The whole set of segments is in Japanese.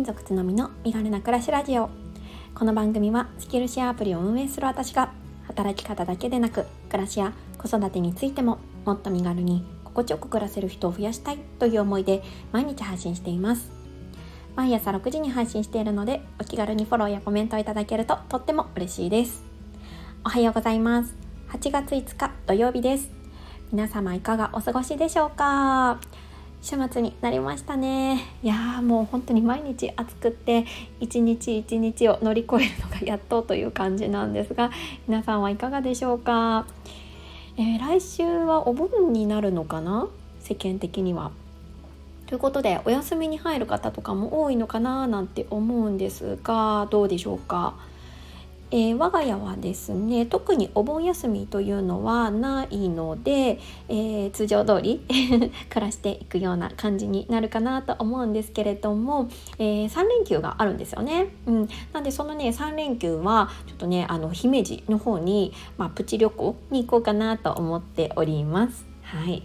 民族つのみの身軽な暮らしラジオ。この番組はスキルシェアアプリを運営する私が働き方だけでなく暮らしや子育てについてももっと身軽に心地よく暮らせる人を増やしたいという思いで毎日配信しています。毎朝6時に配信しているのでお気軽にフォローやコメントをいただけるととっても嬉しいです。おはようございます。8月5日土曜日です。皆様いかがお過ごしでしょうか？週末になりましたね。いやーもう本当に毎日暑くって一日一日を乗り越えるのがやっとという感じなんですが皆さんはいかがでしょうか、えー、来週はお盆になるのかな？世間的には。ということでお休みに入る方とかも多いのかな？なんて思うんですがどうでしょうか？えー、我が家はですね特にお盆休みというのはないので、えー、通常通り 暮らしていくような感じになるかなと思うんですけれども、えー、3連休があるんですよね。うん、なんでそのね3連休はちょっとねあの姫路の方に、まあ、プチ旅行に行こうかなと思っております。はい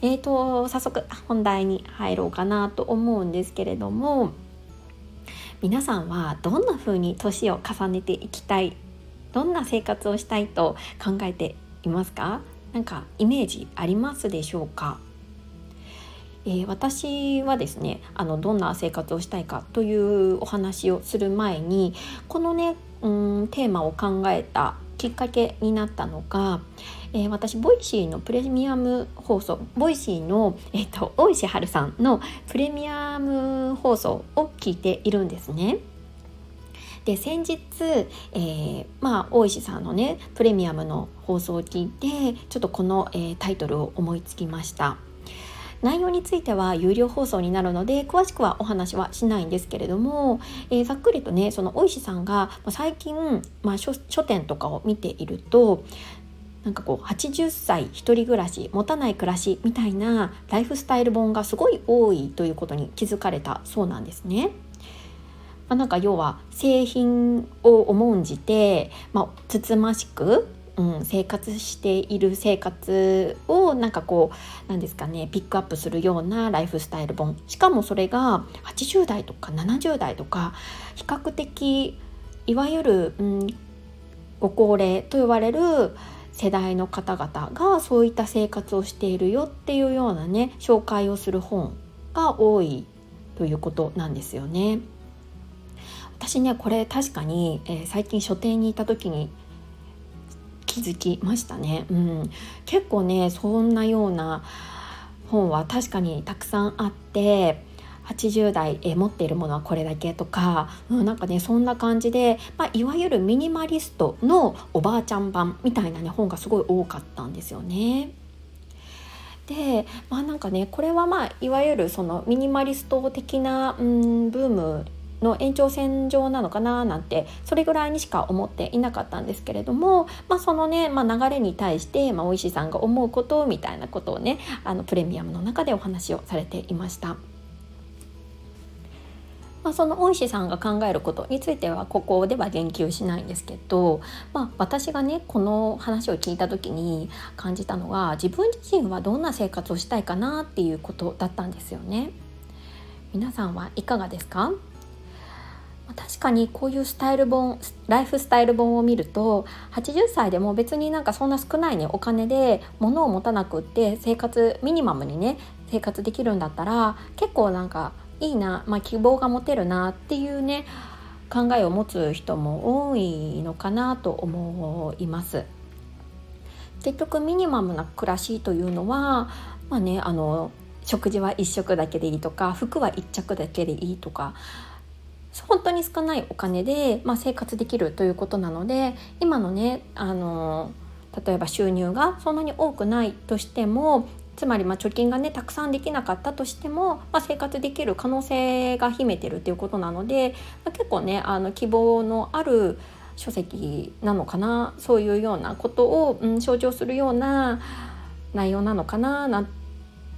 えーと早速本題に入ろうかなと思うんですけれども皆さんはどんな風に年を重ねていきたいどんな生活をしたいと考えていますか？なんかイメージありますでしょうか？えー、私はですねあのどんな生活をしたいかというお話をする前にこのねうんテーマを考えたきっかけになったのが、えー、私 Voicy のプレミアム放送 Voicy の、えーと、大石春さんのプレミアム放送を聞いているんですね。で先日、えー、まあ、大石さんのねプレミアムの放送を聞いてちょっとこの、えー、タイトルを思いつきました。内容については有料放送になるので詳しくはお話はしないんですけれども、えー、ざっくりとねその大石さんが最近、まあ、書店とかを見ているとなんかこう80歳一人暮らし持たない暮らしみたいなライフスタイル本がすごい多いということに気づかれたそうなんですね。まあ、なんか要は製品を重んじて、まあ、つつましくうん、生活している生活をなんかこうなんですかねピックアップするようなライフスタイル本しかもそれが80代とか70代とか比較的いわゆる、うん、ご高齢と言われる世代の方々がそういった生活をしているよっていうようなね紹介をする本が多いということなんですよね。私ねこれ確かに、えー、最近書店にいた時に気づきましたね。うん、結構ねそんなような本は確かにたくさんあって80代え持っているものはこれだけとか、うん、なんかねそんな感じで、まあ、いわゆるミニマリストのおばあちゃん版みたいなね本がすごい多かったんですよね。でまあなんかねこれはまあいわゆるそのミニマリスト的な、うん、ブームの延長線上なのかななんてそれぐらいにしか思っていなかったんですけれども、まあ、そのね、まあ、流れに対して、まあ、おいしさんが思うことみたいなことをねあのプレミアムの中でお話をされていました。まあ、その大石さんが考えることについてはここでは言及しないんですけど、まあ、私がねこの話を聞いた時に感じたのは自分自身はどんな生活をしたいかなっていうことだったんですよね。皆さんはいかがですか？確かにこういうスタイル本ライフスタイル本を見ると80歳でも別になんかそんな少ないねお金で物を持たなくって生活ミニマムにね生活できるんだったら結構なんかいいな、まあ、希望が持てるなっていうね考えを持つ人も多いのかなと思います。結局ミニマムな暮らしというのはまあねあの食事は1食だけでいいとか服は1着だけでいいとか本当に少ないお金で、まあ、生活できるということなので今のねあの例えば収入がそんなに多くないとしてもつまりま貯金がねたくさんできなかったとしても、まあ、生活できる可能性が秘めてるっていうことなので、まあ、結構ねあの希望のある書籍なのかなそういうようなことを、うん、象徴するような内容なのかななんて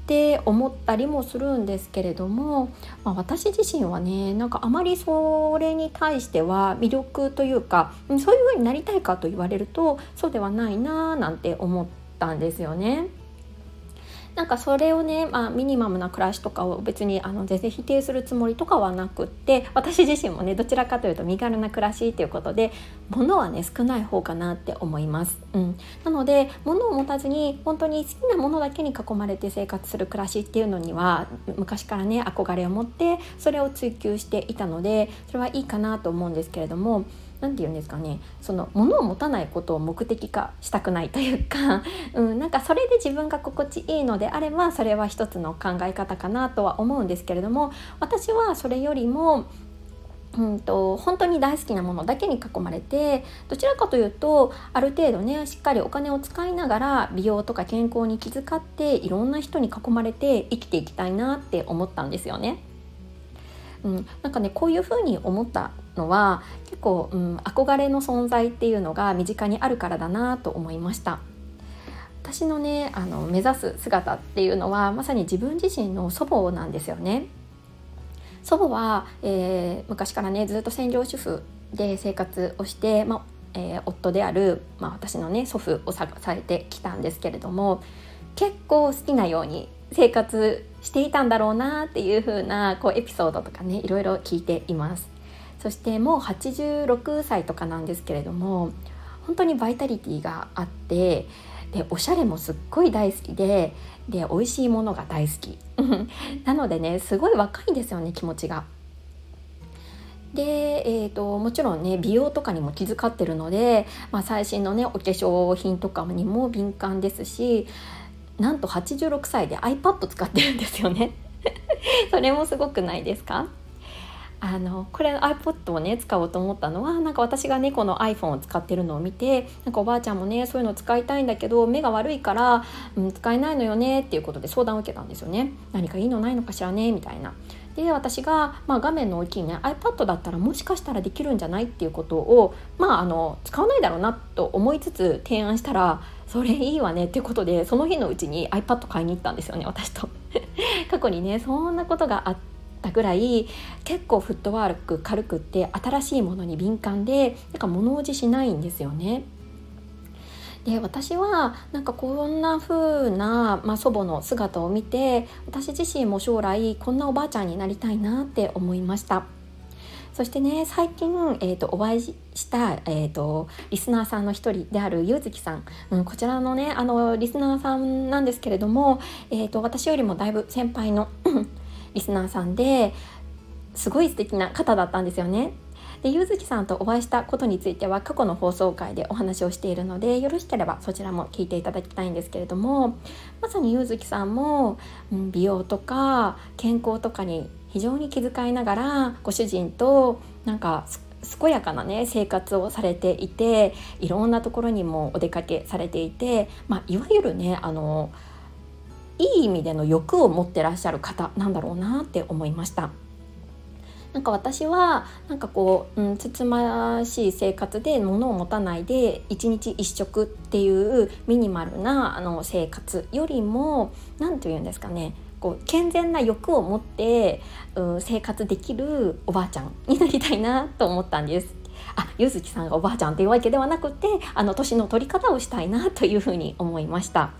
って思ったりもするんですけれども、まあ、私自身はねなんかあまりそれに対しては魅力というかそういう風になりたいかと言われるとそうではないなーなんて思ったんですよね。なんかそれをね、まあ、ミニマムな暮らしとかを別にあの全然否定するつもりとかはなくって私自身もねどちらかというと身軽な暮らしっていうことで物はね少ない方かなって思います。うん、なので物を持たずに本当に好きなものだけに囲まれて生活する暮らしっていうのには昔からね憧れを持ってそれを追求していたのでそれはいいかなと思うんですけれども何て言うんですかねその物を持たないことを目的化したくないというか、うん、なんかそれで自分が心地いいのであればそれは一つの考え方かなとは思うんですけれども私はそれよりもうんと、本当に大好きなものだけに囲まれてどちらかというとある程度ねしっかりお金を使いながら美容とか健康に気遣っていろんな人に囲まれて生きていきたいなって思ったんですよね。うん、なんかねこういうふうに思ったのは結構、うん、憧れの存在っていうのが身近にあるからだなと思いました。私のねあの目指す姿っていうのはまさに自分自身の祖母なんですよね。祖母は、えー、昔からねずっと専業主婦で生活をして、まえー、夫である、まあ、私のね祖父をされてきたんですけれども結構好きなように生活していたんだろうなっていう風なこうエピソードとかねいろいろ聞いていますそしてもう86歳とかなんですけれども本当にバイタリティがあってでおしゃれもすっごい大好きでで美味しいものが大好き。なのでねすごい若いんですよね気持ちが。で、えーと、もちろんね美容とかにも気遣ってるので、まあ、最新のねお化粧品とかにも敏感ですしなんと86歳で iPad 使ってるんですよね。それもすごくないですか？あのこれ iPod をね使おうと思ったのはなんか私がねの iPhone を使ってるのを見てなんかおばあちゃんもねそういうの使いたいんだけど目が悪いから、うん、使えないのよねっていうことで相談を受けたんですよね。何かいいのないのかしらねみたいな。で私が、まあ、画面の大きいね iPad だったらもしかしたらできるんじゃない？っていうことを、まあ、あの使わないだろうなと思いつつ提案したらそれいいわねっていうことでその日のうちに iPad 買いに行ったんですよね私と。過去にねそんなことがあったぐらい結構フットワーク軽くって新しいものに敏感でなんか物おじしないんですよね。で私はなんかこんな風な、まあ、祖母の姿を見て私自身も将来こんなおばあちゃんになりたいなって思いましたそしてね最近、えーと、お会いした、えーと、リスナーさんの一人であるゆうずきさん、うん、こちらのねあのリスナーさんなんですけれども、えーと私よりもだいぶ先輩のリスナーさんですごい素敵な方だったんですよね。でゆうずきさんとお会いしたことについては過去の放送回でお話をしているのでよろしければそちらも聞いていただきたいんですけれどもまさにゆうずきさんも、うん、美容とか健康とかに非常に気遣いながらご主人となんか健やかなね生活をされていていろんなところにもお出かけされていて、まあ、いわゆるねあのいい意味での欲を持ってらっしゃる方なんだろうなって思いました。なんか私はなんかこう、うん、つつましい生活で物を持たないで一日一食っていうミニマルなあの生活よりも何て言うんですかねこう健全な欲を持って、うん、生活できるおばあちゃん になりたいなと思ったんです。あゆずきさんがおばあちゃんっていうわけではなくてあの年の取り方をしたいなというふうに思いました。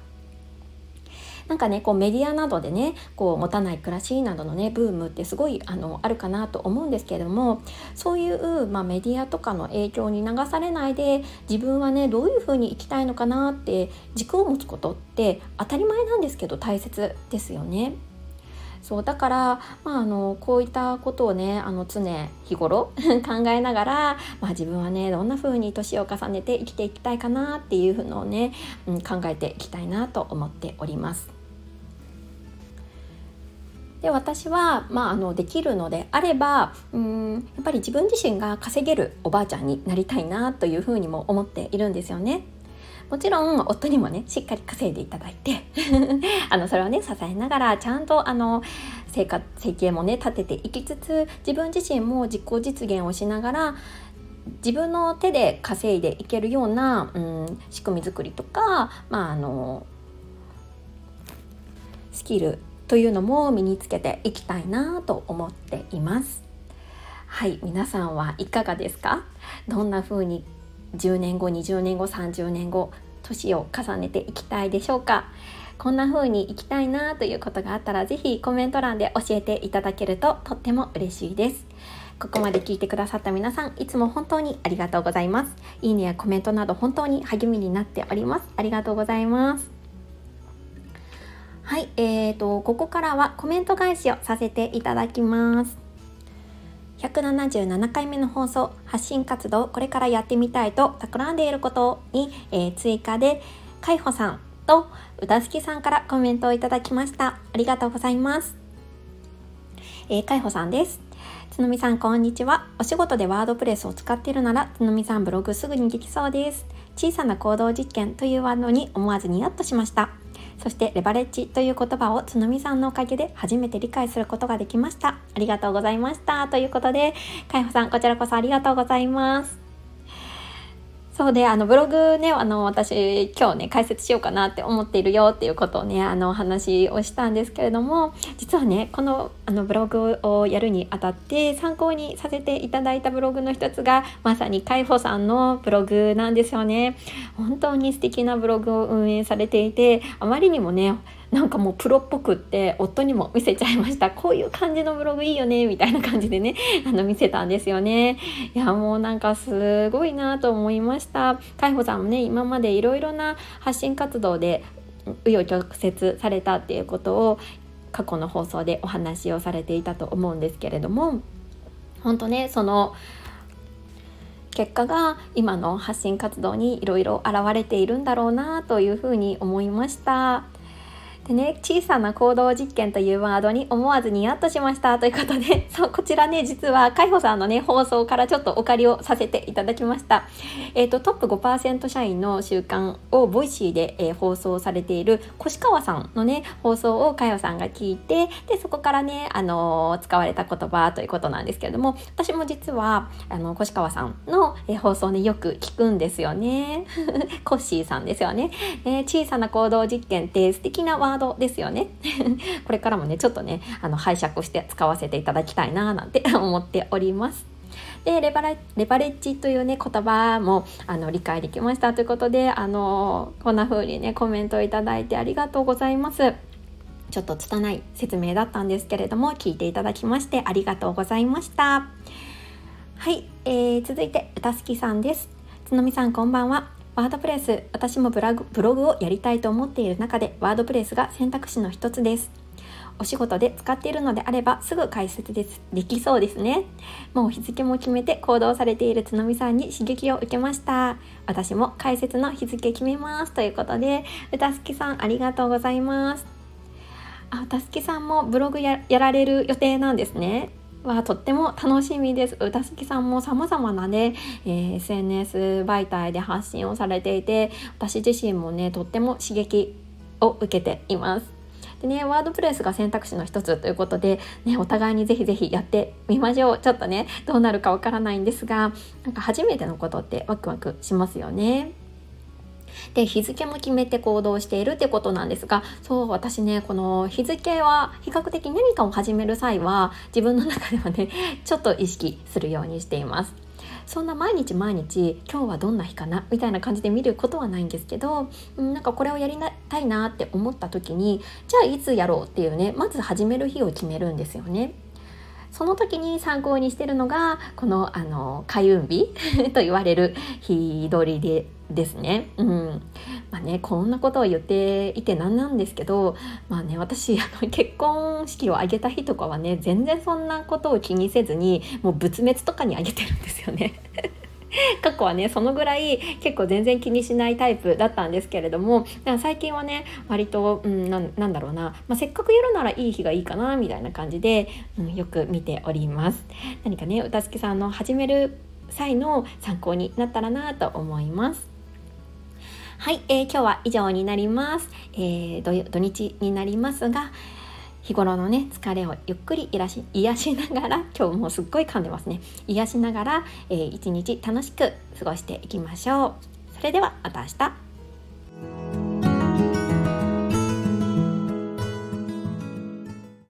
なんかねこうメディアなどでねこう持たない暮らしなどのねブームってすごいあのあるかなと思うんですけれどもそういう、まあ、メディアとかの影響に流されないで自分はねどういうふうに生きたいのかなって軸を持つことって当たり前なんですけど大切ですよね。そうだから、まあ、あのこういったことをねあの常日頃 考えながら、まあ、自分はねどんな風に年を重ねて生きていきたいかなっていうのをね、うん、考えていきたいなと思っております。で私は、まあ、あのできるのであればうんやっぱり自分自身が稼げるおばあちゃんになりたいなというふうにも思っているんですよね。もちろん夫にもねしっかり稼いでいただいて あのそれをね支えながらちゃんとあの生活生計もね立てていきつつ自分自身も自己実現をしながら自分の手で稼いでいけるような、うん、仕組み作りとか、まあ、あのスキルというのも身につけていきたいなと思っています。はい皆さんはいかがですか？どんな風に10年後20年後30年後年を重ねていきたいでしょうか？こんな風に行きたいなということがあったら是非コメント欄で教えていただけるととっても嬉しいです。ここまで聞いてくださった皆さんいつも本当にありがとうございます。いいねやコメントなど本当に励みになっております。ありがとうございます。はい、えーと、ここからはコメント返しをさせていただきます。177回目の放送発信活動これからやってみたいと企んでいることに、えー、追加で海保さんと歌好きさんからコメントをいただきました。ありがとうございます、えー、海保さんです。つのみさんこんにちは。お仕事でワードプレスを使っているならつのみさんブログすぐにできそうです。小さな行動実験というワードに思わずニヤッとしました。そしてレバレッジという言葉をつのみさんのおかげで初めて理解することができました。ありがとうございました。ということで、かいほさん、こちらこそありがとうございます。そうで、あの、ブログね、あの、私、今日ね、解説しようかなって思っているよっていうことをね、あの、話をしたんですけれども、実はね、この、あの、ブログをやるにあたって参考にさせていただいたブログの一つが、まさに海保さんのブログなんですよね。本当に素敵なブログを運営されていて、あまりにもね、なんかもうプロっぽくって夫にも見せちゃいました。こういう感じのブログいいよねみたいな感じでね あの見せたんですよね。いやもうなんかすごいなと思いました。海保さんもね今までいろいろな発信活動で紆余曲折されたっていうことを過去の放送でお話をされていたと思うんですけれども本当ねその結果が今の発信活動にいろいろ現れているんだろうなというふうに思いました。でね、小さな行動実験というワードに思わずニヤッとしましたということで、そう、こちらね、実は、海保さんのね、放送からちょっとお借りをさせていただきました。えっ、ー、と、トップ5%社員の習慣を Voicyで、えー、放送されている越川さんのね、放送を海保さんが聞いて、で、そこからね、あのー、使われた言葉ということなんですけれども、私も実は、あの、越川さんの、え、放送ね、よく聞くんですよね。コッシーさんですよね。ね小さな行動実験って素敵なワードードですよね。これからもねちょっとねあの拝借して使わせていただきたいななんて 思っております。でレバレレバレッジというね言葉もあの理解できましたということであのこんな風にねコメントをいただいてありがとうございます。ちょっと拙い説明だったんですけれども聞いていただきましてありがとうございました。はい、えー、続いて歌好きさんです。つのみさんこんばんは。ワードプレス私もブログブログをやりたいと思っている中でワードプレスが選択肢の一つです。お仕事で使っているのであればすぐ解説です。できそうですね。もう日付も決めて行動されているつのみさんに刺激を受けました。私も解説の日付決めます。ということで歌好きさんありがとうございます。あ歌好きさんもブログやられる予定なんですね。はとっても楽しみです。歌好きさんも様々なね、えー、SNS 媒体で発信をされていて、私自身もね、とっても刺激を受けています。でね、ワードプレスが選択肢の一つということで、ね、お互いにぜひぜひやってみましょう。ちょっとね、どうなるかわからないんですが、なんか初めてのことってワクワクしますよね。で日付も決めて行動しているってことなんですがそう私ねこの日付は比較的何かを始める際は自分の中ではねちょっと意識するようにしています。そんな毎日毎日今日はどんな日かなみたいな感じで見ることはないんですけどなんかこれをやりたいなって思った時にじゃあいつやろうっていうねまず始める日を決めるんですよね。その時に参考にしてるのがこのあの開運日 と言われる日取りでですね。うん。まあね、こんなことを言っていてなんなんですけど、まあね、私、あの、結婚式を挙げた日とかはね、全然そんなことを気にせずに、もう仏滅とかに挙げてるんですよね。過去はねそのぐらい結構全然気にしないタイプだったんですけれども最近はね割と、うん、なんだろうな、まあ、せっかくやるならいい日がいいかなみたいな感じで、うん、よく見ております何かね歌好きさんの始める際の参考になったらなと思いますはい、えー、今日は以上になります、えー、土日になりますが日頃のね疲れをゆっくり癒し癒しながら 今日もすっごい噛んでますね。癒しながら、えー、一日楽しく過ごしていきましょう。それではまた明日。